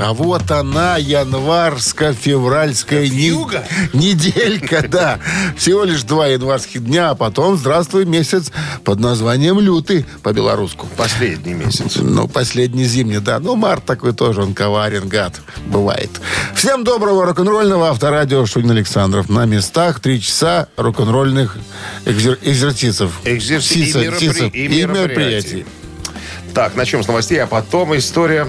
А вот она, январско-февральская не- неделька, да. Всего лишь два январских дня, а потом, здравствуй, месяц под названием лютый по-белорусски. Последний месяц. Ну, последний зимний, да. Ну, март такой тоже, он коварен, гад. Бывает. Всем доброго рок-н-ролльного авторадио Шунин Александров. На местах три часа рок-н-ролльных экзер- экзерсисов. Экзерси- и меропри- и и мероприятий. Так, начнем с новостей, а потом история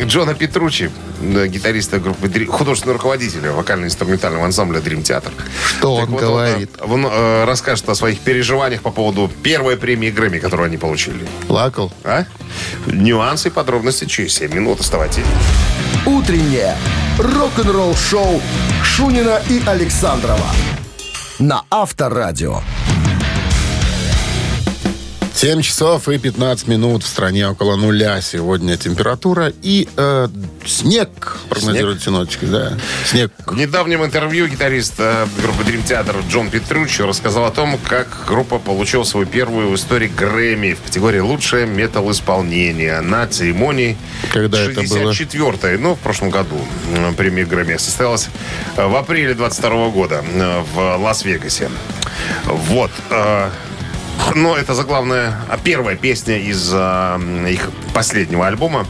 Джона Петручи, э, гитариста группы, Дри- художественного руководителя вокально-инструментального ансамбля Dream Theater. Что он говорит? Он, э, расскажет о своих переживаниях по поводу первой премии Грэмми, которую они получили. Плакал. А? Нюансы и подробности через 7 минут. Оставайтесь. Утреннее рок-н-ролл-шоу Шунина и Александрова на Авторадио. 7 часов и 15 минут в стране около нуля сегодня температура и э, снег, прогнозируют синоптики, да. Снег. В недавнем интервью гитарист э, группы Dream Theater Джон Петруччи рассказал о том, как группа получила свою первую в истории Грэмми в категории «Лучшее метал-исполнение» на церемонии Когда это было? 64-й, ну, в прошлом году э, премия Грэмми состоялась э, в апреле 22 года э, в Лас-Вегасе. Вот. э, но это заглавная, а первая песня из э, их последнего альбома.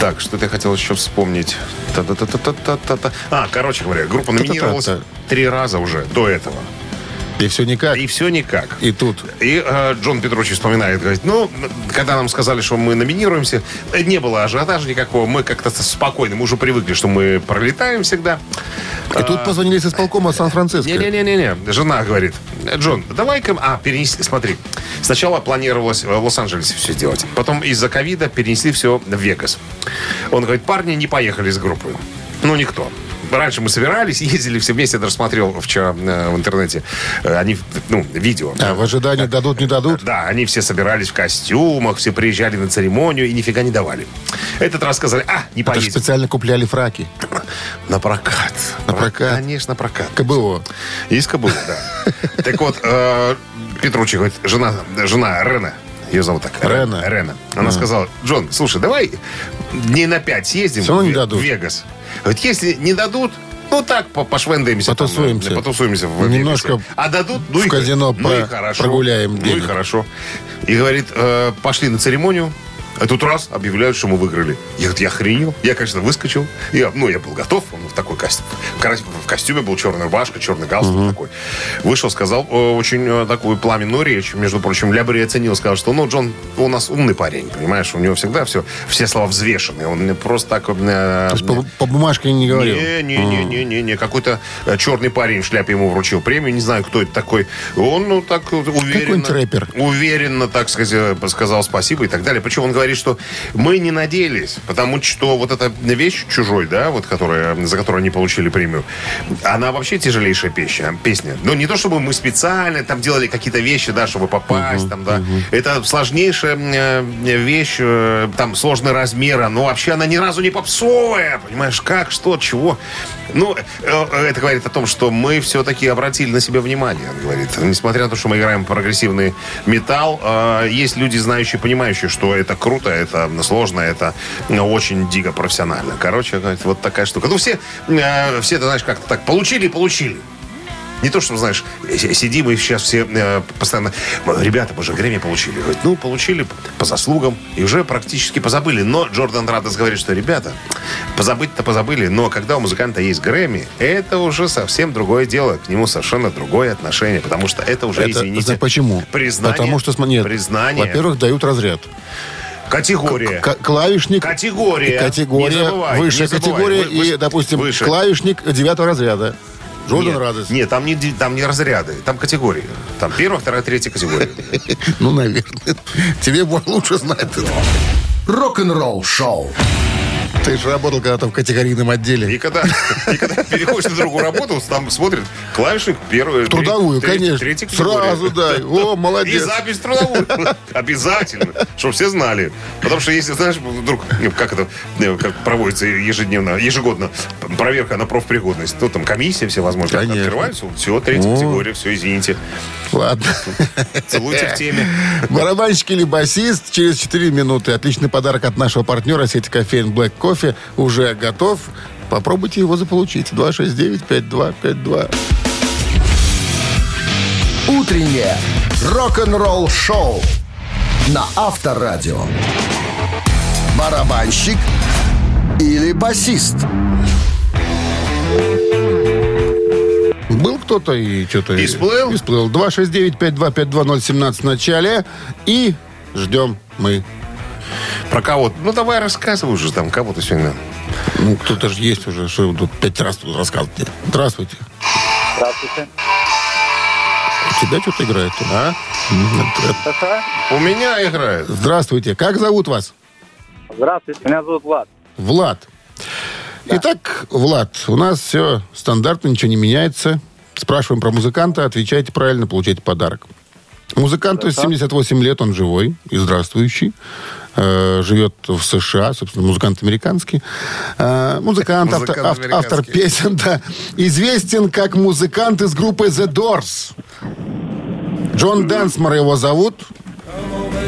Так, что-то я хотел еще вспомнить. Та-та-та-та-та-та-та. А, короче говоря, группа номинировалась три раза уже до этого. И все никак. И все никак. И тут. И э, Джон Петручи вспоминает, говорит, ну, когда нам сказали, что мы номинируемся, э, не было ажиотажа никакого, мы как-то спокойно, мы уже привыкли, что мы пролетаем всегда. И тут позвонили с исполкома Сан-Франциско. Не-не-не-не, жена говорит, Джон, давай-ка, а, перенесли, смотри, сначала планировалось в Лос-Анджелесе все сделать, потом из-за ковида перенесли все в Вегас. Он говорит, парни не поехали с группой, ну, никто. Раньше мы собирались, ездили все вместе, я даже смотрел вчера э, в интернете, э, они, ну, видео. А, в ожидании дадут, не дадут? Да, они все собирались в костюмах, все приезжали на церемонию и нифига не давали. Этот раз сказали, а, не поедем. специально купляли фраки. На прокат. На прокат. Конечно, прокат. КБО. Из Кабула, да. Так вот, э, Петручи говорит, жена, жена Рена, ее зовут так. Рена. Рена. Она сказала, Джон, слушай, давай дней на пять съездим в, не дадут. в Вегас. Говорит, если не дадут, ну так, по- пошвендаемся. там, Потусуемся. э, потусуемся в Немножко. А дадут, ну в и, казино ну и про- хорошо. прогуляем Ну и денег. хорошо. И говорит, э, пошли на церемонию. А тут раз объявляют, что мы выиграли. Я говорю, я охренел. Я, конечно, выскочил. Я, ну, я был готов. Он в такой костюм. В, костюме был черная рубашка, черный галстук такой. Вышел, сказал э, очень э, такую пламенную речь. Между прочим, Лябри оценил, сказал, что, ну, Джон у нас умный парень, понимаешь? У него всегда все, все слова взвешены. Он просто так... э, То есть по, по бумажке не говорил. Не-не-не-не-не. Какой-то э, черный парень в шляпе ему вручил премию. Не знаю, кто это такой. Он, ну, так уверенно... Какой-нибудь рэпер. Уверенно, так сказать, сказал спасибо и так далее. Причем он говорит, что мы не надеялись, потому что вот эта вещь чужой, да, вот которая, за которую они получили премию, она вообще тяжелейшая песня. песня. Но не то, чтобы мы специально там делали какие-то вещи, да, чтобы попасть, там, да. Это сложнейшая э, вещь, э, там, сложный размер, но вообще она ни разу не попсовая, понимаешь, как, что, чего. Ну, э, это говорит о том, что мы все-таки обратили на себя внимание, он говорит. Несмотря на то, что мы играем прогрессивный металл, есть люди, знающие, понимающие, что это круто, это сложно, это э, очень дико профессионально. Короче, вот такая штука. Ну, все, э, все, ты знаешь, как-то так, получили и получили. Не то, что, знаешь, сидим и сейчас все э, постоянно... Ребята, мы же Грэмми получили. Говорит, ну, получили по заслугам и уже практически позабыли. Но Джордан Радос говорит, что, ребята, позабыть-то позабыли, но когда у музыканта есть Грэмми, это уже совсем другое дело. К нему совершенно другое отношение, потому что это уже, Это, извините... почему? Признание. Потому что, нет, Признание. во-первых, дают разряд. Категория. К- клавишник. Категория. Категория. Не забывай, высшая не забывай. категория. Вы- вы- и, допустим, выше. клавишник девятого разряда. Джордан нет, Радос. Нет, там не, там не разряды, там категории. Там первая, вторая, третья категория. Ну, наверное. Тебе лучше знает. Рок-н-ролл шоу Ты же работал когда-то в категорийном отделе. И когда, и когда переходишь на другую работу, там смотрят клавишник первую. Трудовую, треть- конечно. категория. Сразу дай. О, И молодец. запись в трудовую. Обязательно. Чтобы все знали. Потому что если, знаешь, вдруг, ну, как это э, как проводится ежедневно, ежегодно проверка на профпригодность, то там комиссия все возможно открываются. Все, третья О. категория, все, извините. Ладно. Целуйте в теме. Барабанщик или басист через 4 минуты. Отличный подарок от нашего партнера сети кофеин Black Coffee уже готов. Попробуйте его заполучить. 269-5252. Утреннее рок-н-ролл-шоу на Авторадио. Барабанщик или басист? Был кто-то и что-то... И всплыл? И всплыл. 269-5252-017 в начале. И ждем мы. Про кого? Ну, давай рассказывай уже там, кого ты сегодня. Ну, кто-то же есть уже, что тут пять раз тут рассказываете. Здравствуйте. Здравствуйте. У тебя что-то играет? А? У меня играет. Здравствуйте. Как зовут вас? Здравствуйте, меня зовут Влад. Влад. Итак, Влад, у нас все стандартно, ничего не меняется. Спрашиваем про музыканта, отвечайте правильно, получаете подарок. Музыканту 78 лет, он живой и здравствующий. Э, живет в США, собственно, музыкант американский. Э, музыкант, автор, автор американский. песен, да. Известен как музыкант из группы The Doors. Джон Дэнсмор его зовут.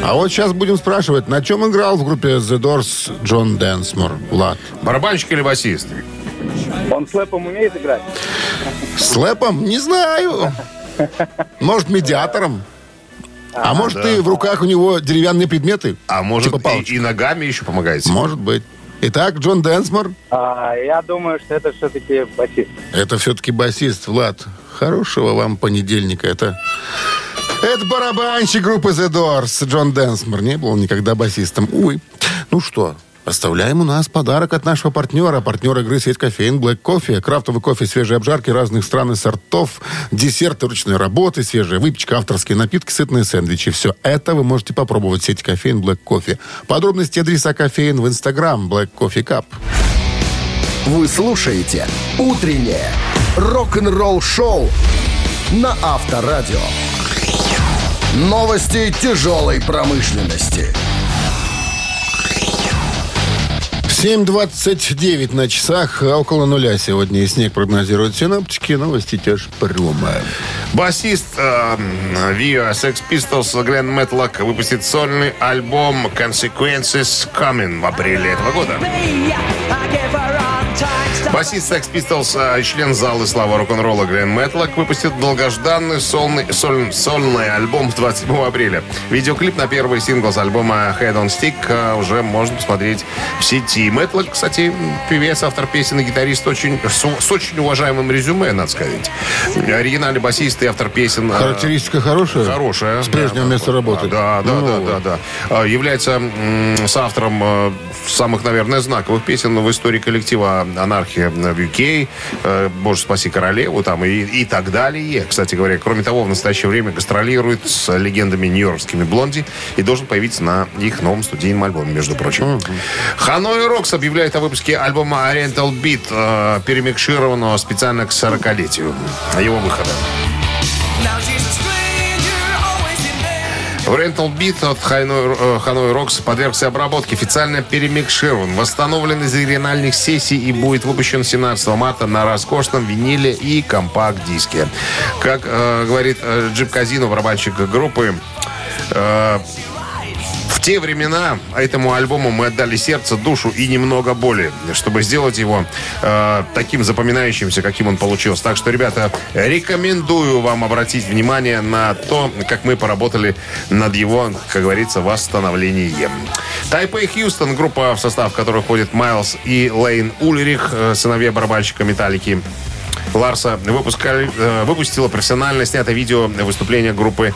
А вот сейчас будем спрашивать, на чем играл в группе The Doors Джон Дэнсмор? Влад. Барабанщик или басист? Он слэпом умеет играть? Слэпом? Не знаю. Может, медиатором? А может, и в руках у него деревянные предметы? А может, Типа и, и ногами еще помогаете? Может быть. Итак, Джон Дэнсмор, А, я думаю, что это все-таки басист. это все-таки басист. Влад, хорошего вам понедельника. Это, это барабанщик группы The Doors. Джон Дэнсмор. Не был он никогда басистом. Увы. Ну что, оставляем у нас подарок от нашего партнера. Партнер игры сеть кофеен Black Coffee. Крафтовый кофе, свежие обжарки разных стран и сортов, десерты ручной работы, свежая выпечка, авторские напитки, сытные сэндвичи. Все это вы можете попробовать в сети кофеен Black Coffee. Подробности адреса кофеин в Инстаграм Black Coffee Cup. Вы слушаете «Утреннее рок-н-ролл-шоу» на Авторадио. Новости тяжелой промышленности. 7.29 на часах, а около нуля сегодня и снег прогнозируют синоптики. Новости тяжпрома. Басист э, Vio Sex Pistols Глен Мэтлок выпустит сольный альбом Consequences Coming в апреле этого года. Басист Sex Pistols, э, член зала славы рок-н-ролла Глен Мэтлок выпустит долгожданный сольный, соль- сольный альбом 27 апреля. Видеоклип на первый сингл с альбома Head on Stick э, уже можно посмотреть в сети. Мэтлок, кстати, певец, автор песен и гитарист очень, с, с очень уважаемым резюме, надо сказать. Оригинальный басист и автор песен. э, Характеристика хорошая? Хорошая. С прежнего да, места работы? Да, да, Ну, да, да, да. А, Является м, соавтором самых, наверное, знаковых песен в истории коллектива «Анархия» в UK, э, «Боже, спаси королеву» там и, и так далее. Кстати говоря, кроме того, в настоящее время гастролирует с легендами нью-йоркскими «Блонди» и должен появиться на их новом студийном альбоме, между прочим. Ханой Рокс объявляет о выпуске альбома Oriental Beat, э, перемикшированного специально к 40-летию его выхода. В Rental Beat от э, Ханой Рокс подвергся обработке, официально перемикширован, восстановлен из оригинальных сессий и будет выпущен 17 марта на роскошном виниле и компакт-диске. Как э, говорит э, Джип Казино, барабанщик группы, э, в те времена этому альбому мы отдали сердце, душу и немного боли, чтобы сделать его э, таким запоминающимся, каким он получился. Так что, ребята, рекомендую вам обратить внимание на то, как мы поработали над его, как говорится, восстановлением. Тайпей Хьюстон, группа, в состав которой входит Майлз и Лейн Ульрих, э, сыновья барабанщика Металлики. Ларса выпускали, э, выпустила профессионально снятое видео выступления группы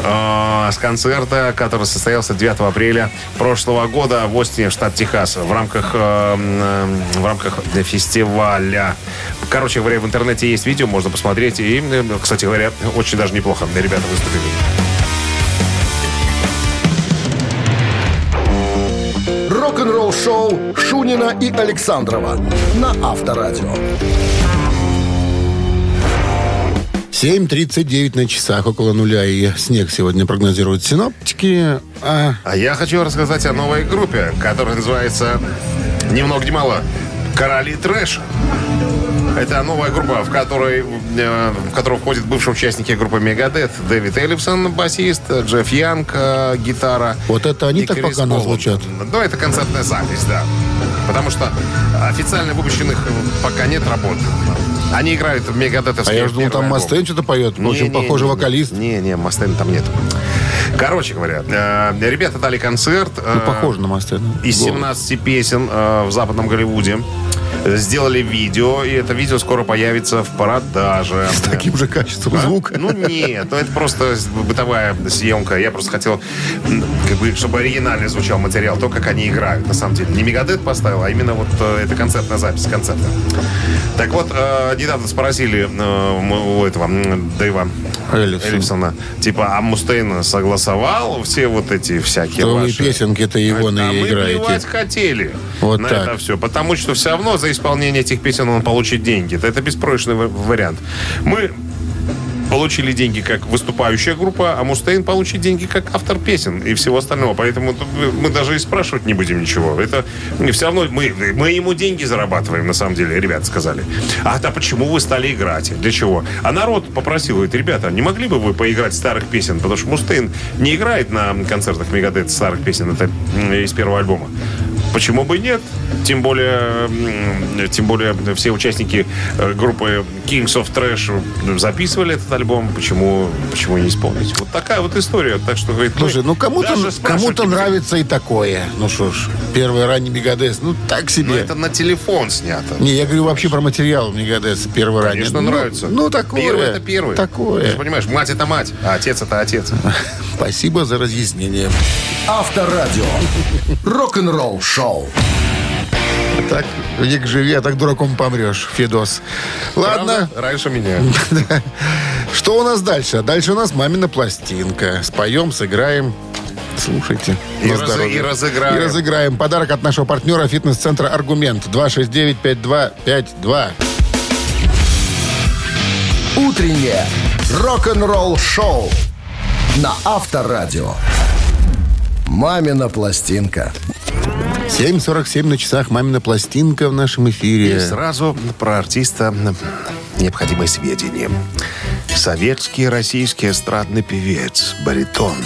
э, с концерта, который состоялся 9 апреля прошлого года в Остине, штат Техас, в рамках, э, м, в рамках фестиваля. Короче говоря, в интернете есть видео, можно посмотреть. И, э, кстати говоря, очень даже неплохо ребята выступили. Рок-н-ролл-шоу Шунина и Александрова на Авторадио. 7.39 на часах, около нуля, и снег сегодня прогнозируют синоптики. А А я хочу рассказать о новой группе, которая называется ни много ни мало «Короли трэша». Это новая группа, в которой, э, в которую входят бывшие участники группы Мегадет. Дэвид Эллипсон, басист, Джефф Янг, э, гитара. Вот это они так пока Болан. звучат. Ну, это концертная запись, да. Потому что официально выпущенных пока нет работ. Они играют в а Мегадетовские я же думал, там. Мастейн что-то поет. Не, Очень не, похожий не, вокалист. Не, не, Мастейна там нет. Короче говоря, э, ребята дали концерт. Ну, э, похоже на Мастейна. из Голос. 17 песен э, в Западном Голливуде. Сделали видео, и это видео скоро появится в продаже. С таким же качеством А? звука. Ну нет, ну это просто бытовая съемка. Я просто хотел, как бы, чтобы оригинально звучал материал, то, как они играют, на самом деле. Не Мегадет поставил, а именно вот э, это концертная запись концерта. Так вот, э, недавно спросили э, у этого Дэйва Эллифсон. Эллифсона, типа, а Мустейн согласовал все вот эти всякие ваши... песенки-то его а на мы играете. хотели Вот на так. это все. Потому что все равно за исполнение этих песен он получит деньги. Это, ва- вариант. Мы получили деньги как выступающая группа, а Мустейн получит деньги как автор песен и всего остального. Поэтому мы даже и спрашивать не будем ничего. Это все равно мы, мы ему деньги зарабатываем, на самом деле, ребята сказали. А да почему вы стали играть? Для чего? А народ попросил, говорит, ребята, не могли бы вы поиграть старых песен? Потому что Мустейн не играет на концертах Мегадет старых песен. Это из первого альбома. Почему бы и нет? Тем более, тем более все участники э, группы Kings of Trash записывали этот альбом. Почему, почему не исполнить? Вот такая вот история. Так что, говорит, Слушай, ну кому-то, будем. нравится и такое. Ну что ж, первый ранний Мегадес, ну так Но себе. это на телефон снято. Не, я говорю вообще про материал Мегадес, первый ранний. Конечно, ну, нравится. Ну, такое. Первый это первый. Ты Такое. же понимаешь, мать это мать, а отец это отец. Спасибо за разъяснение. Авторадио. Рок-н-ролл шоу. Так, век живи, а так дураком помрешь, Федос. Ладно, Правда? Раньше меня. что у нас дальше? Дальше у нас мамина пластинка. Споем, сыграем. Слушайте. И здоровье. и разыграем. И разыграем. Подарок от нашего партнера фитнес-центра «Аргумент». 269-5252. Утреннее рок-н-ролл шоу на Авторадио. Мамина пластинка. 7.47 на часах. Мамина пластинка в нашем И эфире. сразу про артиста необходимые сведения. Советский и российский эстрадный певец, баритон,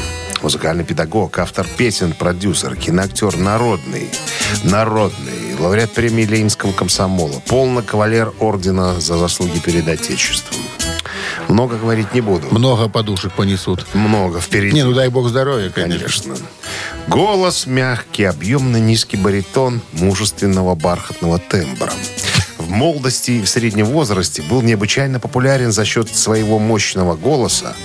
музыкальный педагог, автор песен, продюсер, киноактер народный, народный, лауреат премии Ленинского комсомола, полный кавалер ордена за заслуги перед Отечеством. Много говорить не буду. Много подушек понесут. Много впереди. Не, ну дай бог здоровья, конечно. Конечно. Голос мягкий, объемно низкий баритон мужественного бархатного тембра. Молодости и в среднем возрасте был необычайно популярен за счет своего мощного голоса,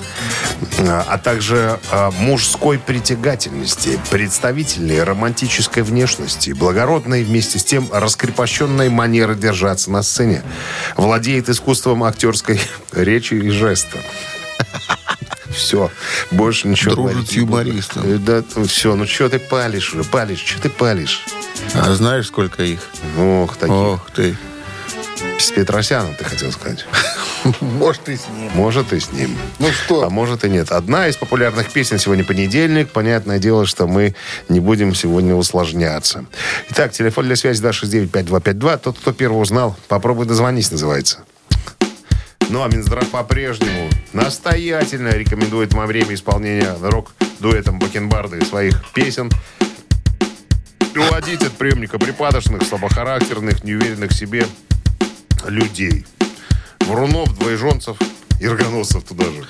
а также а, мужской притягательности, представительной романтической внешности, благородной вместе с тем раскрепощенной манеры держаться на сцене. Владеет искусством актерской речи и жеста. Все, больше ничего Дружит с юмористом. Э, Да, все, ну что ты палишь уже, палишь, что ты палишь? А знаешь, сколько их? Ох, такие. Ох ты. С Петросяном, ты хотел сказать. Может, и с ним. Может, и с ним. Ну что? А может и нет. Одна из популярных песен сегодня понедельник. Понятное дело, что мы не будем сегодня усложняться. Итак, телефон для связи 269-5252. Тот, кто первый узнал, попробуй дозвонись, называется. Ну, а Минздрав по-прежнему настоятельно рекомендует во время исполнения рок-дуэтом Бакенбарды своих песен уводить от приемника припадочных, слабохарактерных, неуверенных в себе людей. Врунов, двоеженцев и рогоносцев туда же.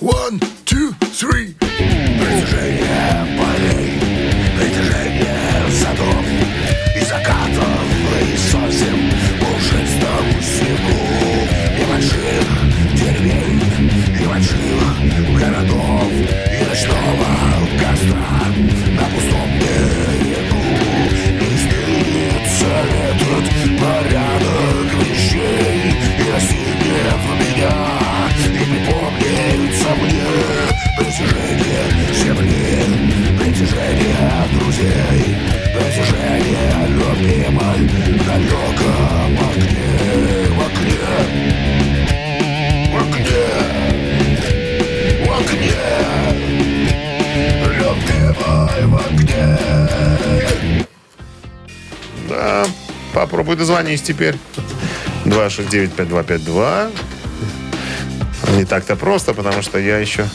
One, two, three. Дозвонись теперь. 269-5252. Не так-то просто, потому что я еще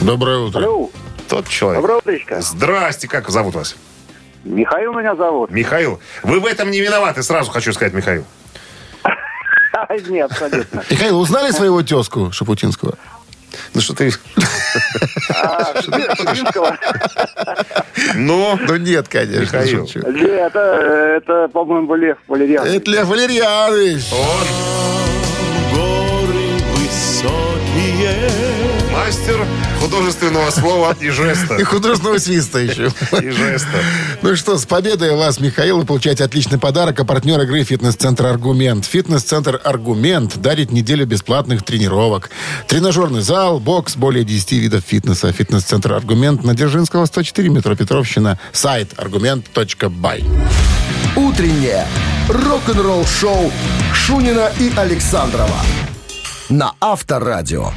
Доброе утро. Алло, тот человек. доброе утречко. Здрасте, как зовут вас? Михаил меня зовут. Михаил. Вы в этом не виноваты, сразу хочу сказать, Михаил. Нет, абсолютно. Михаил, узнали своего тезку Шапутинского? Ну что ты... А? Ну, Ну нет, конечно. Михаил. шучу. Это, это, по-моему, Лев Валерьян. Это Лев Валерьянович. Мастер художественного слова и жеста. И художественного свиста еще. И жеста. Ну что, с победой вас, Михаил. Вы получаете отличный подарок. А партнер игры «Фитнес-центр Аргумент». «Фитнес-центр Аргумент» дарит неделю бесплатных тренировок. Тренажерный зал, бокс, более 10 видов фитнеса. «Фитнес-центр Аргумент» на Дзержинского, 104, метро Петровщина. Сайт аргумент.бай. Утреннее рок-н-ролл-шоу Шунина и Александрова на Авторадио.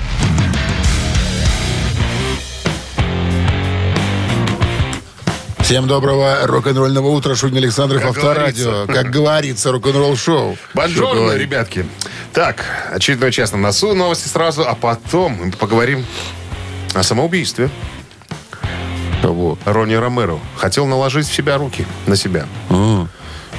Всем доброго рок-н-ролльного утра. Шунин Александров, Как Авторадио. говорится. Как говорится, рок-н-ролл шоу. Бонжорно, ребятки. Так, очередной час на носу, новости сразу, а потом мы поговорим о самоубийстве. Кого? Ронни Ромеро хотел наложить в себя руки, на себя.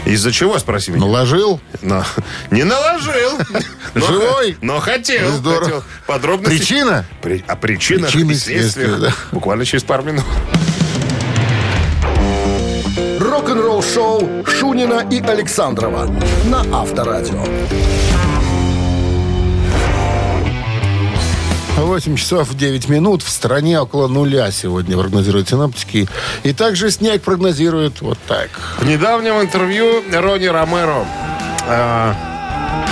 Из-за чего, спроси меня? Наложил? Но- не наложил. Но Живой? Но хотел. Ну, здорово. хотел. Подробности. Причина? При- и и следствиях. следствия, да. Буквально через пару минут. Рок-н-ролл-шоу Шунина и Александрова на Авторадио. 8 часов 9 минут. В стране около нуля сегодня прогнозируют синоптики. И также снег прогнозируют вот так. В недавнем интервью Ронни Ромеро, э,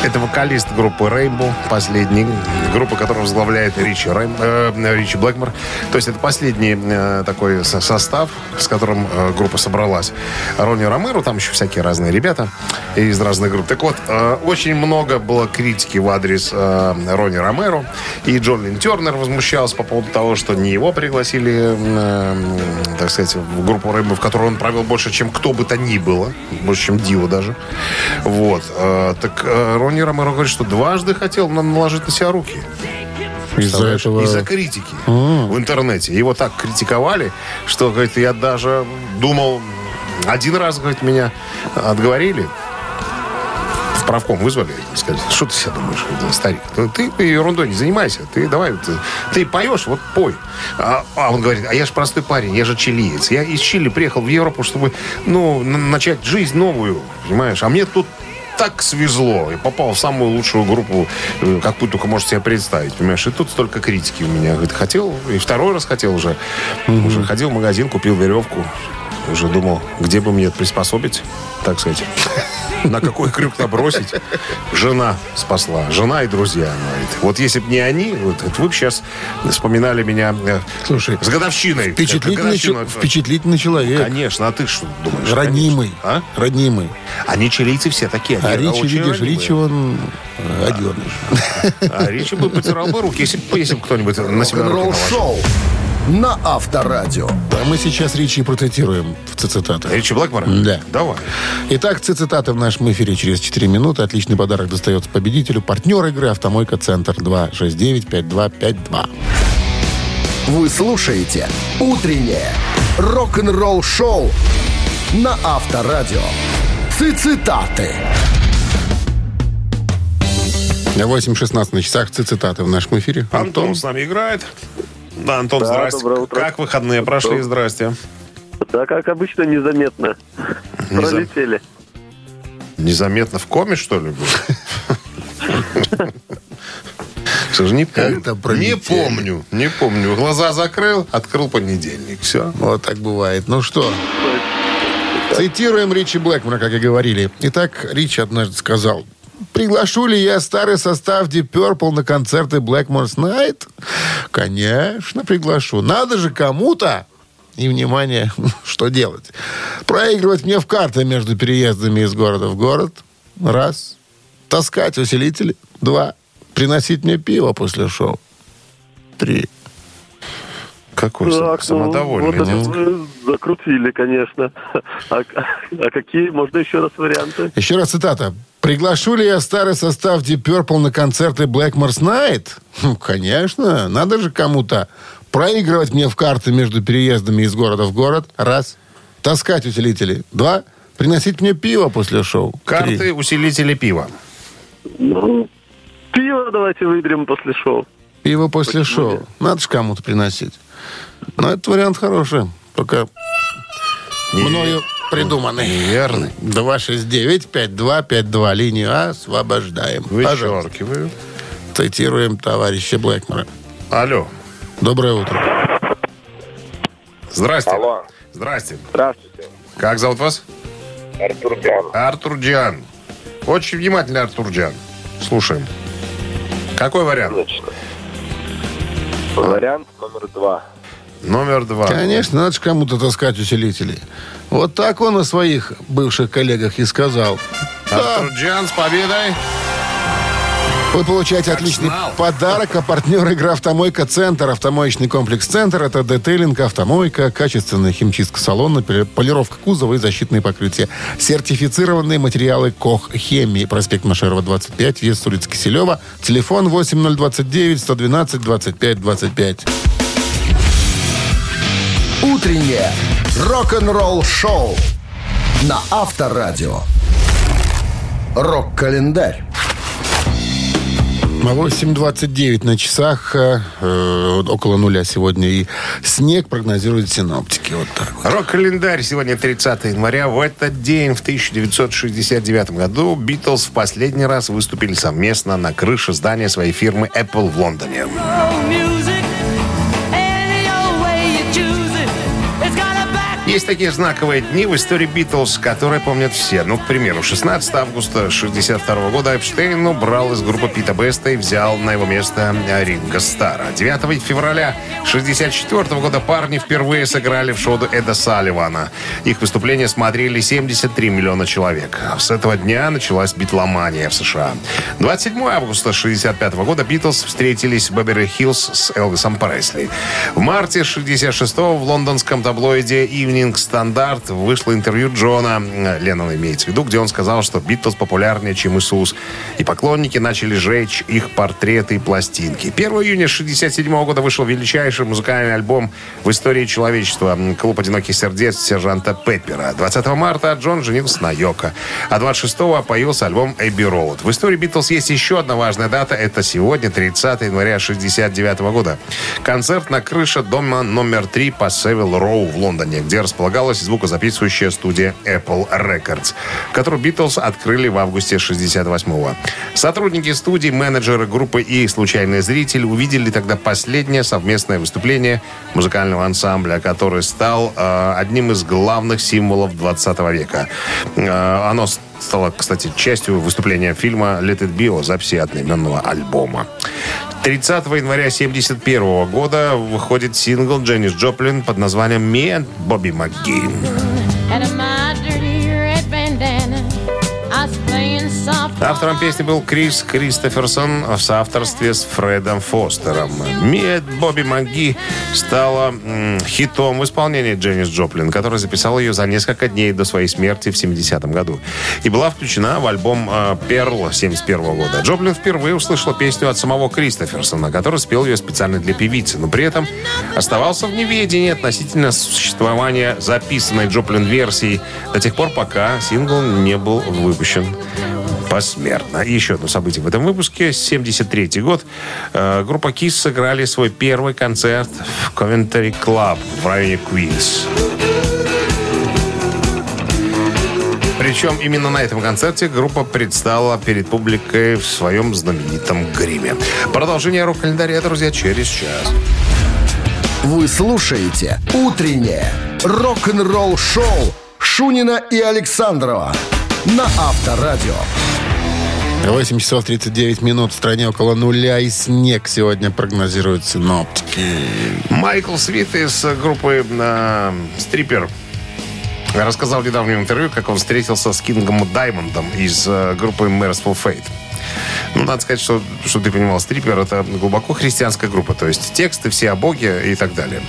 это вокалист группы Rainbow, последний, группа, которую возглавляет Ричи, Рэм- э, Ричи Блэкмор. То есть это последний э, такой со- состав, с которым э, группа собралась. Ронни Ромеро, там еще всякие разные ребята из разных групп. Так вот, э, очень много было критики в адрес э, Ронни Ромеро. И Джон Лин Тернер возмущался по поводу того, что не его пригласили, э, так сказать, в группу Rainbow, в которой он провел больше, чем кто бы то ни было. Больше, чем Дио даже. Вот. Э, так э, Ромеро говорит, что дважды хотел на- наложить на себя руки. Из-за этого... Из-за критики в интернете. Его так критиковали, что, говорит, я даже думал, один раз, говорит, меня отговорили. В правком вызвали, сказали, что ты себя думаешь, старик? Ну, Ты, ерундой не занимайся, ты давай, ты, ты поешь, вот пой. А, а он говорит, а я же простой парень, я же чилиец. Я из Чили приехал в Европу, чтобы, ну, на- начать жизнь новую, понимаешь? А мне тут так свезло и попал в самую лучшую группу, э, какую только можете себе представить, понимаешь? И тут столько критики у меня. Говорит, хотел, и второй раз хотел уже. Уже ходил в магазин, купил веревку. Уже думал, где бы мне приспособить, так сказать. На какой крюк набросить. Жена спасла. Жена и друзья, говорит. Вот если бы не они, вот, это вы бы сейчас вспоминали меня э, Слушай, с годовщиной. Впечатлительный, Годовщину. чел- впечатлительный человек. Конечно, а ты что думаешь? Ранимый. А? Ранимый. Они чилийцы все такие. А они Ричи, видишь, ранимые. Ричи он э, одернешь. А Ричи бы потирал бы руки, если, бы- кто-нибудь на себя руки наложил. На Авторадио. А мы сейчас Ричи и процитируем в цитатах. Ричи Блэкмора? Да. Давай. Итак, цитаты в нашем эфире через 4 минуты. Отличный подарок достается победителю. Партнер игры «Автомойка Центр» 269-5252. Вы слушаете «Утреннее рок-н-ролл-шоу» на Авторадио. Цитаты. 8.16 на часах. Цитаты в нашем эфире. Антон с нами играет. Да, Антон, Да, здрасте. доброе утро. Как выходные прошли? Здрасте. Да, как обычно, незаметно. Незам- Пролетели. Незаметно в коме, что ли, был? Что же не помню. Не помню, не помню. Глаза закрыл, открыл понедельник. Все. Вот так бывает. Ну что, цитируем Ричи Блэкмора, как и говорили. Итак, Ричи однажды сказал, приглашу ли я старый состав Deep Purple на концерты Blackmore's Night? Конечно, приглашу. Надо же кому-то и, внимание, что делать? Проигрывать мне в карты между переездами из города в город. Раз. Таскать усилители. Два. Приносить мне пиво после шоу. Три. Какой Так, ну, самодовольный. вот это закрутили, конечно. А, а какие? Можно еще раз варианты? Еще раз цитата. «Приглашу ли я старый состав Deep Purple на концерты Blackmore's Night?» Хм, Конечно. Надо же кому-то проигрывать мне в карты между переездами из города в город. Раз. Таскать усилители. Два. Приносить мне пиво после шоу. Три. Карты усилители пива. Ну, пиво давайте выберем после шоу. Пиво после шоу. Надо же кому-то приносить. Но этот вариант хороший. Только мною придуманный. Неверный. 269-5252. Линию освобождаем. Пожалуйста. Вычеркиваю. Цитируем товарища Блэкмора. Алло. Доброе утро. Здрасте. Алло. Здрасте. Здравствуйте. Как зовут вас? Артур Джан. Артур Джан. Очень внимательный Артур Джан. Слушаем. Какой вариант? Значит, вариант номер два. Номер два. Конечно, надо же кому-то таскать усилители. Вот так он о своих бывших коллегах и сказал. Да, Артур Джан с победой. вы получаете отличный знал. подарок, а партнер игра «Автомойка Центр». Автомоечный комплекс «Центр» — это детейлинг, автомойка, качественная химчистка салона, полировка кузова и защитные покрытия. Сертифицированные материалы «Кох Хемии». Проспект Машерова, 25, вес улица Киселева. Телефон 8029-112-25-25. Утреннее рок-н-ролл-шоу на Авторадио. Рок-календарь. 8.29 на часах, э, э, около нуля сегодня. И снег прогнозируют синоптики. Вот так вот. Рок-календарь сегодня 30 января. В этот день, в 1969 году, Битлз в последний раз выступили совместно на крыше здания своей фирмы Apple в Лондоне. Есть такие знаковые дни в истории Битлз, которые помнят все. Ну, к примеру, 16 августа 62 года Эпштейн убрал из группы Пита Беста и взял на его место Ринга Стара. 9 февраля 64 года парни впервые сыграли в шоу Эда Салливана. Их выступление смотрели 73 миллиона человек. С этого дня началась битломания в США. 27 августа 65 года Битлз встретились в Беверли-Хиллз с Элвисом Пресли. В марте 66 в лондонском таблоиде Evening Standard вышло интервью Джона Леннона, имеется в виду, где он сказал, что Битлз популярнее, чем Иисус. И поклонники начали жечь их портреты и пластинки. 1 июня 67 года вышел величайший музыкальный альбом в истории человечества «Клуб одиноких сердец» сержанта Пеппера. 20 марта Джон женился на Йоко. А 26-го появился альбом «Эбби Роуд». В истории Битлз есть еще одна важная дата. Это сегодня, 30 января 69 года. Концерт на крыше дома номер 3 по Севил Роу в Лондоне, где располагалась звукозаписывающая студия Apple Records, которую Битлз открыли в августе 68-го. Сотрудники студии, менеджеры группы и случайные зрители увидели тогда последнее совместное выступление музыкального ансамбля, который стал э, одним из главных символов 20 века. Э, оно стало, кстати, частью выступления фильма «Let It Be» о записи одноименного альбома. 30 января 1971 года выходит сингл Дженнис Джоплин под названием «Me and Bobby McGee». Автором песни был Крис Кристоферсон в соавторстве с Фредом Фостером. «Миет Бобби Маги» стала хитом в исполнении Дженнис Джоплин, который записал ее за несколько дней до своей смерти в 70-м году. И была включена в альбом э, «Перл» 71 года. Джоплин впервые услышала песню от самого Кристоферсона, который спел ее специально для певицы, но при этом оставался в неведении относительно существования записанной Джоплин версии до тех пор, пока сингл не был выпущен посмертно. Еще одно событие в этом выпуске. 73 год. Э, группа Kiss сыграли свой первый концерт в Coventry Club в районе Квинс. Причем именно на этом концерте группа предстала перед публикой в своем знаменитом гриме. Продолжение рок-календаря, друзья, через час. Вы слушаете «Утреннее рок-н-ролл-шоу» Шунина и Александрова на Авторадио. 8 часов 39 минут в стране около нуля и снег сегодня прогнозируют синоптики. Майкл Свит из группы э, Стрипер рассказал в недавнем интервью, как он встретился с Кингом Даймондом из э, группы Merciful Fate. Ну, надо сказать, что, что ты понимал, стрипер это глубоко христианская группа. То есть тексты все о Боге и так далее.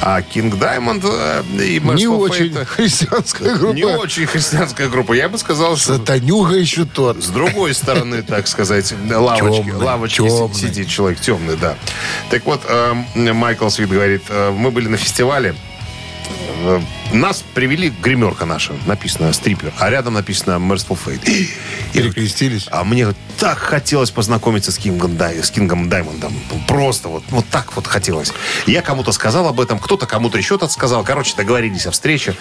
А King Diamond э, и Не Merciful очень Fate- христианская группа. Не очень христианская группа. Я бы сказал, что Сатанюга еще тот. с другой стороны, так сказать, лавочки, Темный, лавочки темный. сидит человек темный, да. Так вот, эм, Майкл Свит говорит, э, мы были на фестивале, э, нас привели, гримерка наша, написано стрипер, а рядом написано Merciful Fate. Перекрестились. а мне так хотелось познакомиться с Кингом, Дай, с Кингом Даймондом. Просто вот, вот так вот хотелось. Я кому-то сказал об этом, кто-то кому-то еще тот сказал. Короче, договорились о встрече.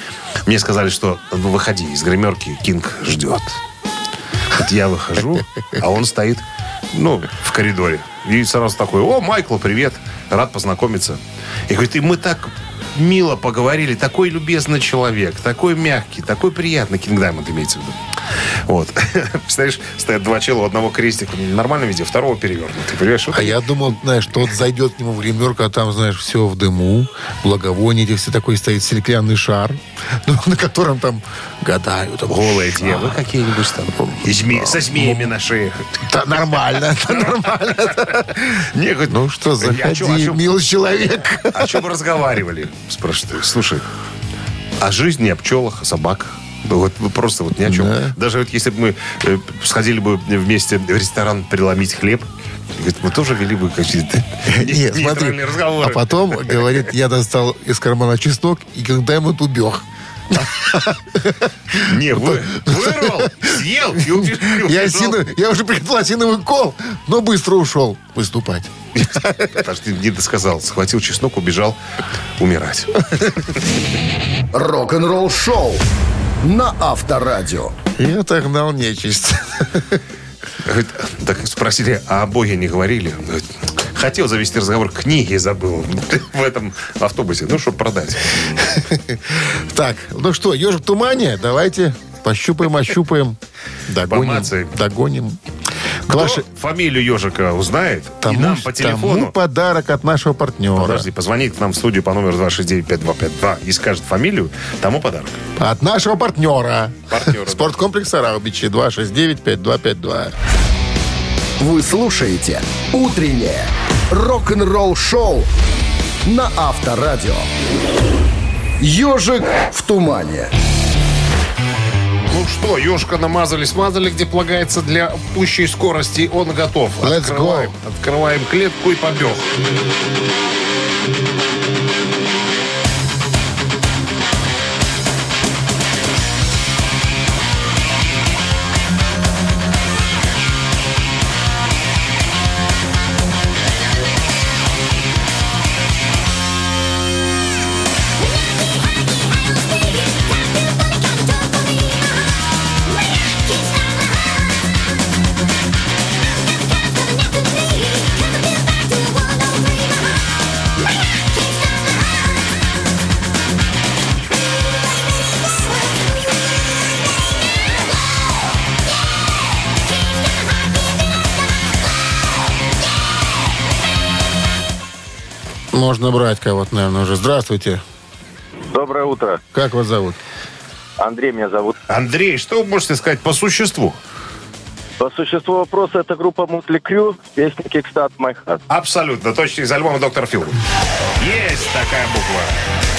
Мне сказали, что ну, выходи из гримерки, Кинг ждет. Вот я выхожу, а он стоит, ну, в коридоре. И сразу такой, о, Майкл, привет, рад познакомиться. И говорит, и мы так мило поговорили, такой любезный человек, такой мягкий, такой приятный, Кинг Даймонд имеется в виду. Вот. Представляешь, стоят два чела, у одного крестик в нормальном виде, второго перевернутый. Понимаешь, А я думал, знаешь, что вот зайдет к нему в гримерку, а там, знаешь, все в дыму, благовоние, где все такой стоит стеклянный шар, ну, на котором там гадают. Там, голые девы какие-нибудь там. И зме- со змеями на шеях. Да, нормально, нормально. Не, Ну что, «Я заходи, милый человек. О чем разговаривали? Спрашиваю, слушай, о жизни, о пчелах, о собаках. Да Вот просто вот ни о чем. Да. Даже вот если бы мы э, сходили бы вместе в ресторан преломить хлеб, говорит, мы тоже вели бы какие-то Нет, смотри. нейтральные разговоры. А потом, говорит, я достал из кармана чеснок, и когда ему убег. Не, вы, вырвал, съел и убежал. Я, уже приготовил осиновый кол, но быстро ушел выступать. Потому не досказал. Схватил чеснок, убежал умирать. Рок-н-ролл шоу на Авторадио. И отогнал нечисть. Говорит, так спросили, а о Боге не говорили? Хотел завести разговор, книги забыл в этом автобусе. Ну, чтобы продать. Так, ну что, ежик в тумане? Давайте пощупаем, ощупаем. Догоним. Помацаем. Догоним. Кто Ваши- фамилию ежика узнает, и Тому, нам по телефону... тому подарок от нашего партнера. Подожди, позвонит к нам в студию по номеру 269-5252 и скажет фамилию, тому подарок. От нашего партнера. Партнера. Спорткомплекс «Араубичи» 269-5252. Вы слушаете «Утреннее рок-н-ролл шоу» на Авторадио. «Ежик в тумане». Ну что, ежка намазали, смазали, где полагается для пущей скорости. Он готов. Let's открываем, открываем клетку и побег. Можно брать кого-то, наверное, уже. Здравствуйте. Доброе утро. Как вас зовут? Андрей меня зовут. Андрей, что вы можете сказать по существу? По существу вопроса, это группа Мутли Крю, песня Kickstart My Heart. Абсолютно. Точно из альбома «Доктор Фил». Есть такая буква.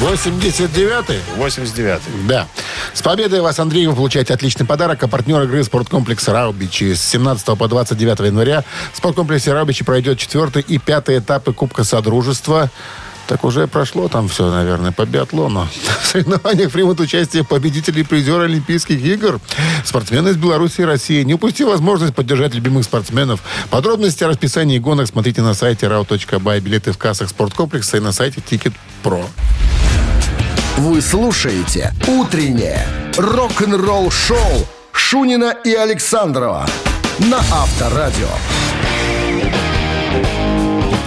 89-й? 89-й. Да. С победой вас, Андрей, вы получаете отличный подарок. А партнер игры спорткомплекс «Раубичи». С 17 по 29 января в спорткомплексе «Раубичи» пройдет четвертый и пятый этапы Кубка Содружества. Так уже прошло там все, наверное, по биатлону. В соревнованиях примут участие победители и призеры Олимпийских игр. Спортсмены из Беларуси и России. Не упусти возможность поддержать любимых спортсменов. Подробности о расписании гонок смотрите на сайте rau.by. Билеты в кассах спорткомплекса и на сайте Ticket Pro. Вы слушаете «Утреннее рок-н-ролл шоу» Шунина и Александрова на Авторадио.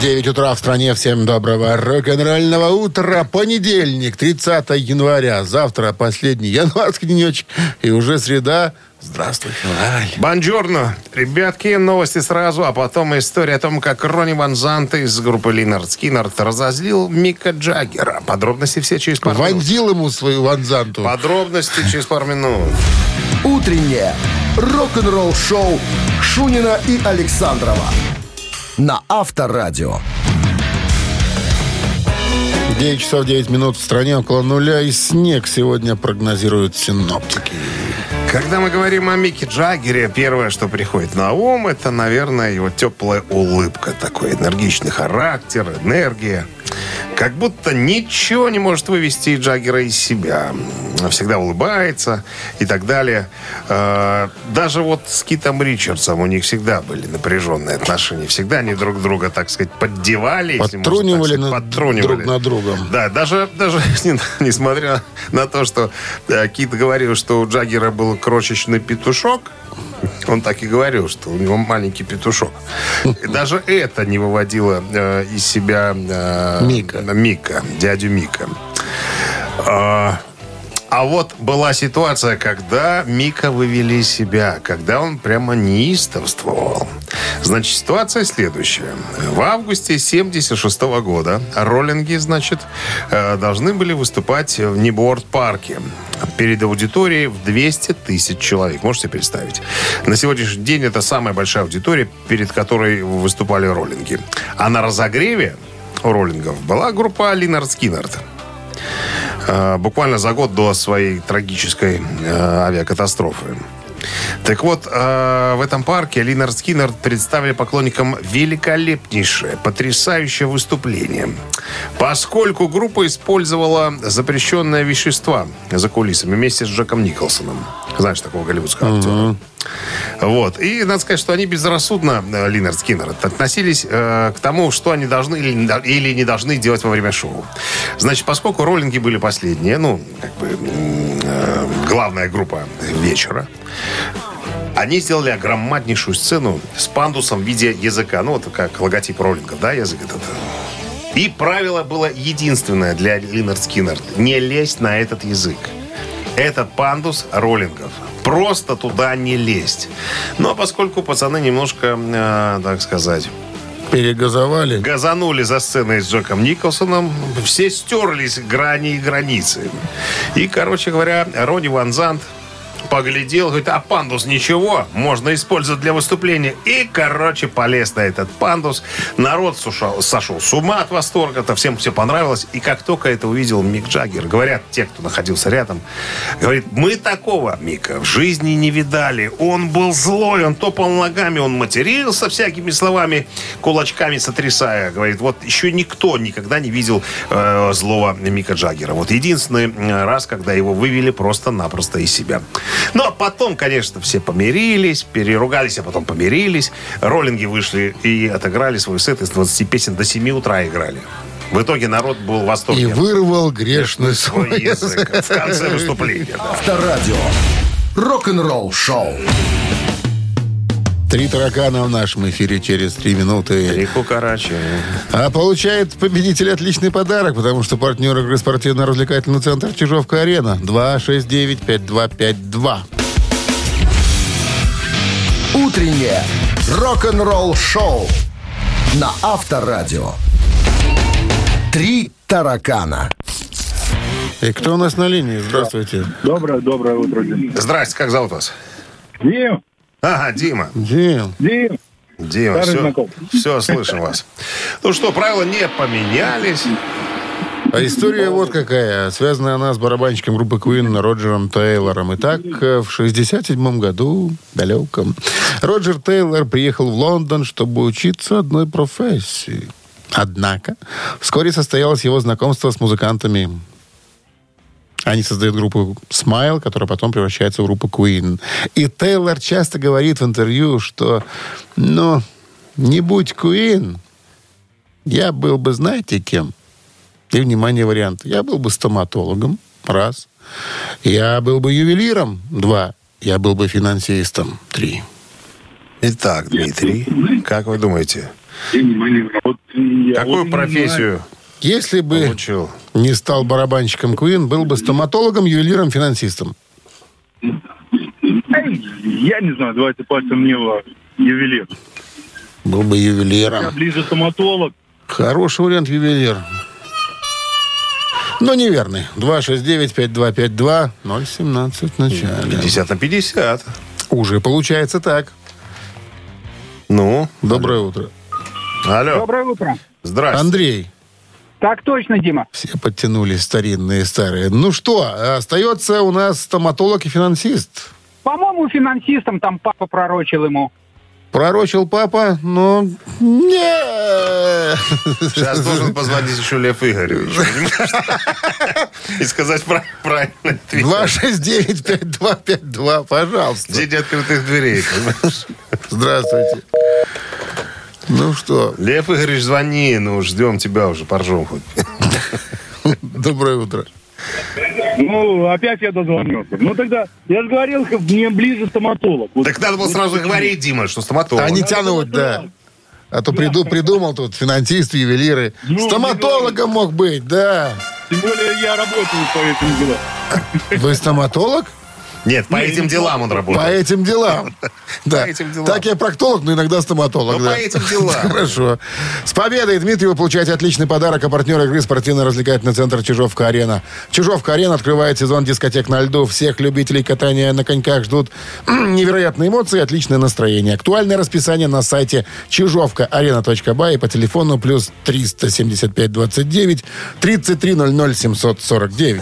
9 утра в стране. Всем доброго рок-н-ролльного утра. Понедельник, 30 января. Завтра последний январский денечек. И уже среда. Здравствуй, февраль. Бонжорно. Ребятки, новости сразу, а потом история о том, как Ронни Ван Зант из группы Линард Скиннерд разозлил Мика Джаггера. Подробности все через пару минут. Вонзил ему свою ванзанту. Подробности через пару минут. «Утреннее рок-н-ролл шоу Шунина и Александрова на Авторадио. 9 часов 9 минут в стране около нуля и снег сегодня прогнозируют синоптики. Когда мы говорим о Мике Джаггере, первое, что приходит на ум, это, наверное, его теплая улыбка. Такой энергичный характер, энергия. Как будто ничего не может вывести Джаггера из себя. Всегда улыбается и так далее. Э, Даже вот с Китом Ричардсом у них всегда были напряженные отношения. Всегда они друг друга, так сказать, поддевали. если можно Подтрунивали сказать, на- подтрунивали. друг над другом. Да, даже, даже не- несмотря на то, что э, Кит говорил, что у Джаггера был крошечный петушок, он так и говорил, что у него маленький петушок. И даже это не выводило э, из себя э, Мика. Мика, дядю Мика. А, а вот была ситуация, когда Мика вывели себя, когда он прямо неистовствовал. Значит, ситуация следующая. В августе 76 года роллинги, значит, э, должны были выступать в Ниборд-парке перед аудиторией в 200 тысяч человек. Можете представить? На сегодняшний день это самая большая аудитория, перед которой выступали роллинги. А на разогреве у роллингов была группа Lynyrd Skynyrd. Э, буквально за год до своей трагической э, авиакатастрофы. Так вот, э, в этом парке Lynyrd Skynyrd представили поклонникам великолепнейшее, потрясающее выступление. Поскольку группа использовала запрещенные вещества за кулисами вместе с Джеком Николсоном. Знаешь такого голливудского актера? Вот. И надо сказать, что они безрассудно, э, Lynyrd Skynyrd, относились э, к тому, что они должны или не, должны делать во время шоу. Значит, поскольку роллинги были последние, ну, как бы э, главная группа вечера, они сделали огромнейшую сцену с пандусом в виде языка. Ну, вот как логотип роллингов, да, язык этот. И правило было единственное для Линард Скиннер. Не лезть на этот язык. Это пандус роллингов. Просто туда не лезть. Но поскольку пацаны немножко, э, так сказать, Перегазовали. газанули за сценой с Джеком Николсоном, все стерлись грани и границы. И, короче говоря, Ронни Ван Зант поглядел, говорит, а пандус ничего, можно использовать для выступления. И, короче, полез на этот пандус. Народ сушал- сошел с ума от восторга, это всем все понравилось. И как только это увидел Мик Джаггер, говорят те, кто находился рядом, говорит, мы такого Мика в жизни не видали. Он был злой, он топал ногами, он матерился всякими словами, кулачками сотрясая. Говорит, вот еще никто никогда не видел э, злого Мика Джаггера. Вот единственный э, раз, когда его вывели просто-напросто из себя. Но потом, конечно, все помирились, переругались, а потом помирились. Роллинги вышли и отыграли свой сет из 20 песен до 7 утра играли. В итоге народ был в восторге. И вырвал грешный свой свой язык в конце выступления. да. Авторадио. Рок-н-ролл шоу. Три таракана в нашем эфире через три минуты. Реку Карачи. А получает победитель отличный подарок, потому что партнер игры спортивно-развлекательный центр Чижовка-Арена. 269-5252. Утреннее рок-н-ролл шоу на Авторадио. Три таракана. И кто у нас на линии? Здравствуйте. Доброе, доброе утро. Здрасте, как зовут вас? Дим, Ага, Дима. Дим. Дим, Дима, Старый все, знакомый. все, слышим вас. Ну что, правила не поменялись. А история вот какая. Связана она с барабанщиком группы Queen Роджером Тейлором. Итак, в 67 году, далеком, Роджер Тейлор приехал в Лондон, чтобы учиться одной профессии. Однако, вскоре состоялось его знакомство с музыкантами. Они создают группу Smile, которая потом превращается в группу Queen. И Тейлор часто говорит в интервью, что, ну, не будь Queen, я был бы, знаете, кем? И, внимание, варианты. Я был бы стоматологом, раз. Я был бы ювелиром, два. Я был бы финансистом, три. Итак, Дмитрий, как вы думаете, Вот я какую профессию Если бы получил? Не стал барабанщиком Queen, был бы стоматологом, ювелиром, финансистом. Я не знаю, давайте пальцем не в ювелир. Был бы Я ювелиром. ближе стоматолог. Хороший вариант ювелир. Но неверный. 269-5252, 017 в начале. 50 на 50. Уже получается так. Ну, Доброе утро. алло. Доброе утро. Здрасте. Андрей. Так точно, Дима. Все подтянулись старинные, старые. Ну что, остается у нас стоматолог и финансист. По-моему, финансистом там папа пророчил ему. Пророчил папа, но не. Сейчас должен позвонить еще Лев Игоревич. И сказать прав- правильно. ответ. 269-5252, пожалуйста. День открытых дверей. Здравствуйте. Ну что, Лев Игоревич, звони, ну, ждем тебя уже, поржем хоть. доброе утро. Ну, опять я дозвонился. Ну, тогда, я же говорил, мне ближе стоматолог. Вот. Так надо было сразу говорить, Дима, что стоматолог. А не тянуть, да. А то приду, придумал тут финансист, ювелиры. Ну, Стоматологом мог быть, да. Тем более я работаю по этим делам. Вы стоматолог? Нет, по этим делам он По работает. этим делам. Да. этим делам. Так я проктолог, но иногда стоматолог. Ну, да. по этим делам. Хорошо. С победой, Дмитрий, вы получаете отличный подарок. А партнер игры спортивно-развлекательный центр «Чижовка-арена». «Чижовка-арена» открывает сезон дискотек на льду. Всех любителей катания на коньках ждут невероятные эмоции и отличное настроение. Актуальное расписание на сайте чижовка-арена.бай и по телефону плюс 375 29 33 00 749.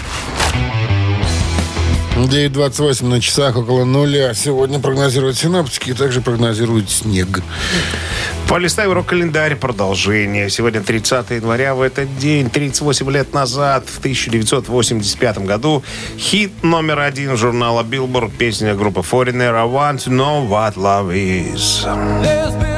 9.28 на часах около нуля. Сегодня прогнозируют синоптики и также прогнозируют снег. Полистай рок-календарь. Продолжение. Сегодня 30 января. В этот день, 38 лет назад, в 1985 году, хит номер один журнала Billboard, песня группы Foreigner «I want to know what love is».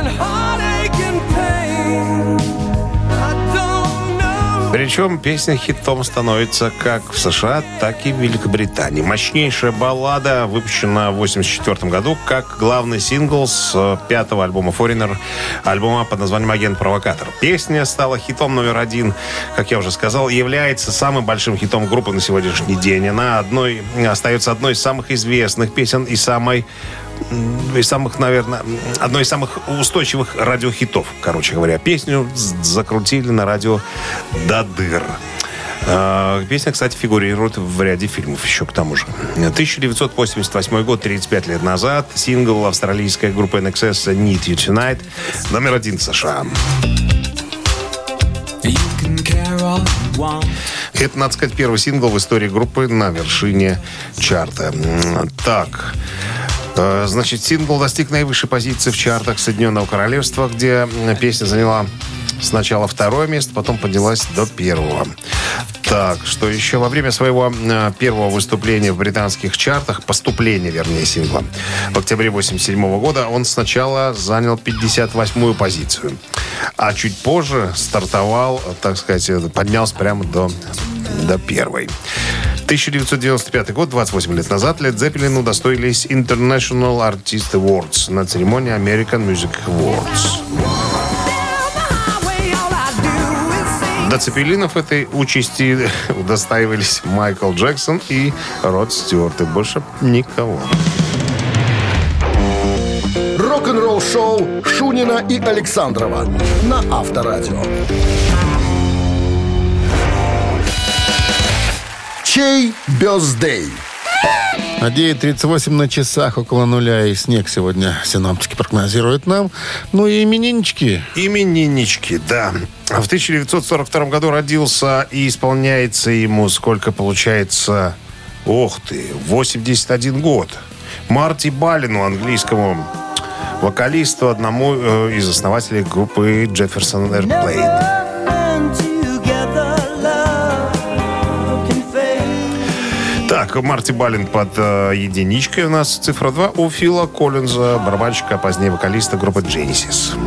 Причем песня хитом становится как в США, так и в Великобритании. Мощнейшая баллада выпущена в 1984 году как главный сингл с э, пятого альбома Foreigner, альбома под названием «Агент-провокатор». Песня стала хитом номер один, как я уже сказал, является самым большим хитом группы на сегодняшний день. Она одной, остается одной из самых известных песен и самой из самых, наверное, м, одной из самых устойчивых радиохитов, короче говоря. Песню закрутили на радио до дыр. А, Песня, кстати, фигурирует в ряде фильмов еще к тому же. 1988 год, 35 лет назад, сингл австралийской группы NXS «Need You Tonight» номер один в США. Это, надо сказать, первый сингл в истории группы на вершине чарта. Так, значит, сингл достиг наивысшей позиции в чартах Соединенного Королевства, где песня заняла сначала второе место, потом поднялась до первого. Так, что еще? Во время своего э, первого выступления в британских чартах, поступления, вернее, сингла, в октябре 87 года он сначала занял 58-ю позицию. А чуть позже стартовал, так сказать, э, поднялся прямо до, до первой. 1995 год, 28 лет назад, Led Zeppelin удостоились International Artist Awards на церемонии American Music Awards. До цепелинов этой участи удостаивались Майкл Джексон и Род Стюарт. И больше никого. Рок-н-ролл-шоу Шунина и Александрова на Авторадио. Чей бездей? А 9.38 на часах около нуля и снег сегодня синоптики прогнозируют нам. Ну и имениннички. Имениннички, да. В 1942 году родился и исполняется ему сколько получается... Ох ты, 81 год. Марти Балину, английскому вокалисту, одному э, из основателей группы Jefferson Airplane. Fade. Так, Марти Балин под э, единичкой у нас цифра 2 у Фила Коллинза, барабанщика, а позднее вокалиста группы Genesis.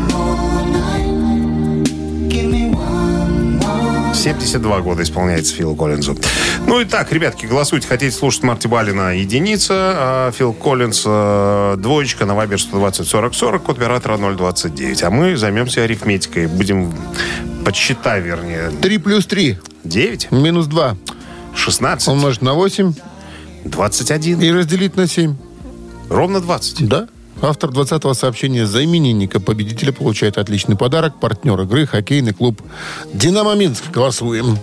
72 года исполняется Фил Коллинзу. Ну и так, ребятки, голосуйте. Хотите слушать Марти Балина единица, а Фил Коллинз э, двоечка на Вайбер 120 40 40, код оператора 029. А мы займемся арифметикой. Будем подсчитай, вернее. 3 плюс 3. 9, Минус 2. 16, Умножить на 8 21. и разделить на 7. Ровно 20. Да? Автор 20-го сообщения за именинника победителя получает отличный подарок. Партнер игры хоккейный клуб «Динамо Минск». Голосуем.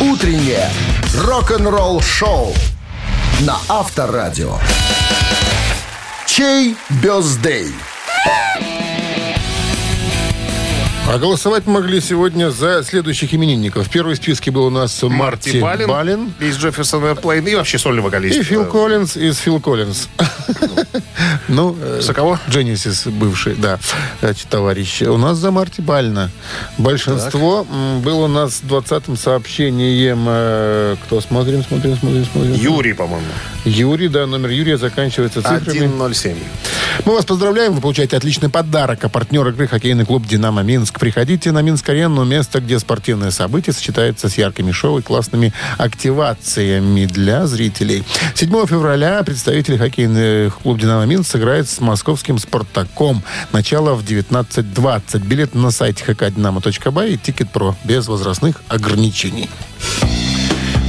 Утреннее рок-н-ролл-шоу на Авторадио. Чей бездей? А голосовать могли сегодня за следующих именинников. В первом списке был у нас Марти, Балин, Балин из Джефферсон Airplane и вообще сольный вокалист. и Фил Э, Коллинз из Фил Коллинз. Ну, э, За кого? Дженнисис бывший, да, значит, товарищ. У нас за Марти Бальна. Большинство было у нас с 20-м сообщением. э, Кто? Смотрим, смотрим, смотрим, смотрим. Юрий, по-моему. Юрий, да, номер Юрия заканчивается цифрами. 107. Мы вас поздравляем, вы получаете отличный подарок. А партнер игры хоккейный клуб «Динамо Минск». Приходите на Минск-арену, место, где спортивное событие сочетается с яркими шоу и классными активациями для зрителей. 7 февраля представители хоккейных клуб «Динамо Минск» сыграют с московским «Спартаком». Начало в 19.20. Билет на сайте hkdinamo.by и «Тикет.Про» без возрастных ограничений.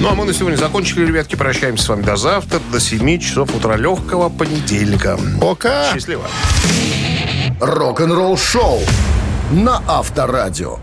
Ну, а мы на сегодня закончили, ребятки. Прощаемся с вами до завтра, до 7 часов утра легкого понедельника. Пока! Счастливо. Рок-н-ролл-шоу на Авторадио.